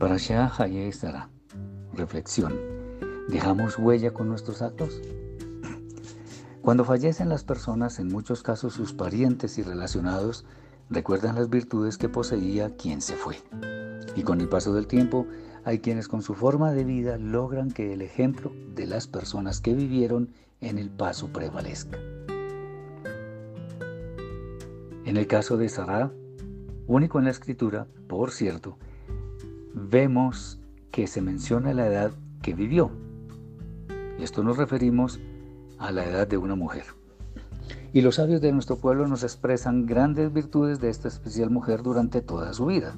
Parashá Haye Sara. Reflexión. ¿Dejamos huella con nuestros actos? Cuando fallecen las personas, en muchos casos sus parientes y relacionados recuerdan las virtudes que poseía quien se fue. Y con el paso del tiempo, hay quienes con su forma de vida logran que el ejemplo de las personas que vivieron en el paso prevalezca. En el caso de Sarah, único en la escritura, por cierto, vemos que se menciona la edad que vivió. Y esto nos referimos a la edad de una mujer. Y los sabios de nuestro pueblo nos expresan grandes virtudes de esta especial mujer durante toda su vida.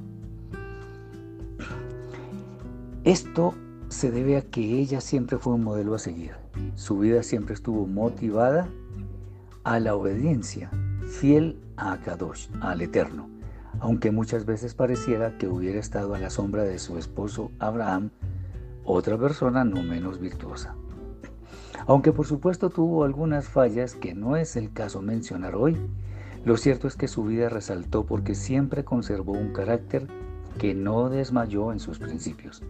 Esto se debe a que ella siempre fue un modelo a seguir. Su vida siempre estuvo motivada a la obediencia, fiel a Kadosh, al Eterno aunque muchas veces pareciera que hubiera estado a la sombra de su esposo Abraham, otra persona no menos virtuosa. Aunque por supuesto tuvo algunas fallas que no es el caso mencionar hoy, lo cierto es que su vida resaltó porque siempre conservó un carácter que no desmayó en sus principios.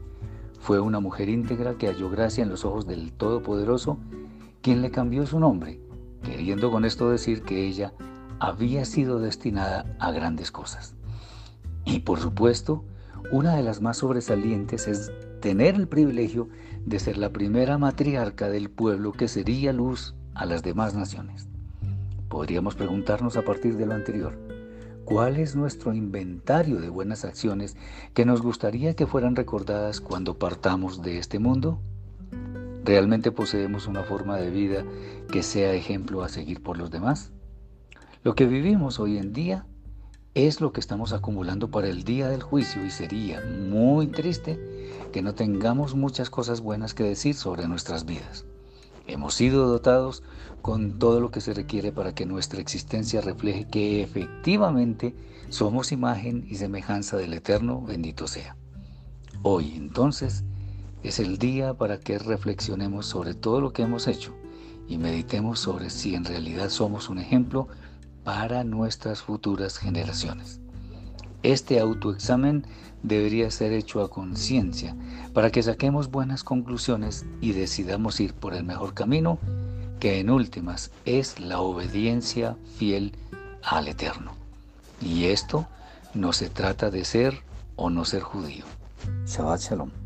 Fue una mujer íntegra que halló gracia en los ojos del Todopoderoso, quien le cambió su nombre, queriendo con esto decir que ella había sido destinada a grandes cosas. Y por supuesto, una de las más sobresalientes es tener el privilegio de ser la primera matriarca del pueblo que sería luz a las demás naciones. Podríamos preguntarnos a partir de lo anterior, ¿cuál es nuestro inventario de buenas acciones que nos gustaría que fueran recordadas cuando partamos de este mundo? ¿Realmente poseemos una forma de vida que sea ejemplo a seguir por los demás? Lo que vivimos hoy en día es lo que estamos acumulando para el día del juicio y sería muy triste que no tengamos muchas cosas buenas que decir sobre nuestras vidas. Hemos sido dotados con todo lo que se requiere para que nuestra existencia refleje que efectivamente somos imagen y semejanza del Eterno, bendito sea. Hoy entonces es el día para que reflexionemos sobre todo lo que hemos hecho y meditemos sobre si en realidad somos un ejemplo para nuestras futuras generaciones. Este autoexamen debería ser hecho a conciencia para que saquemos buenas conclusiones y decidamos ir por el mejor camino, que en últimas es la obediencia fiel al Eterno. Y esto no se trata de ser o no ser judío. Shabbat Shalom.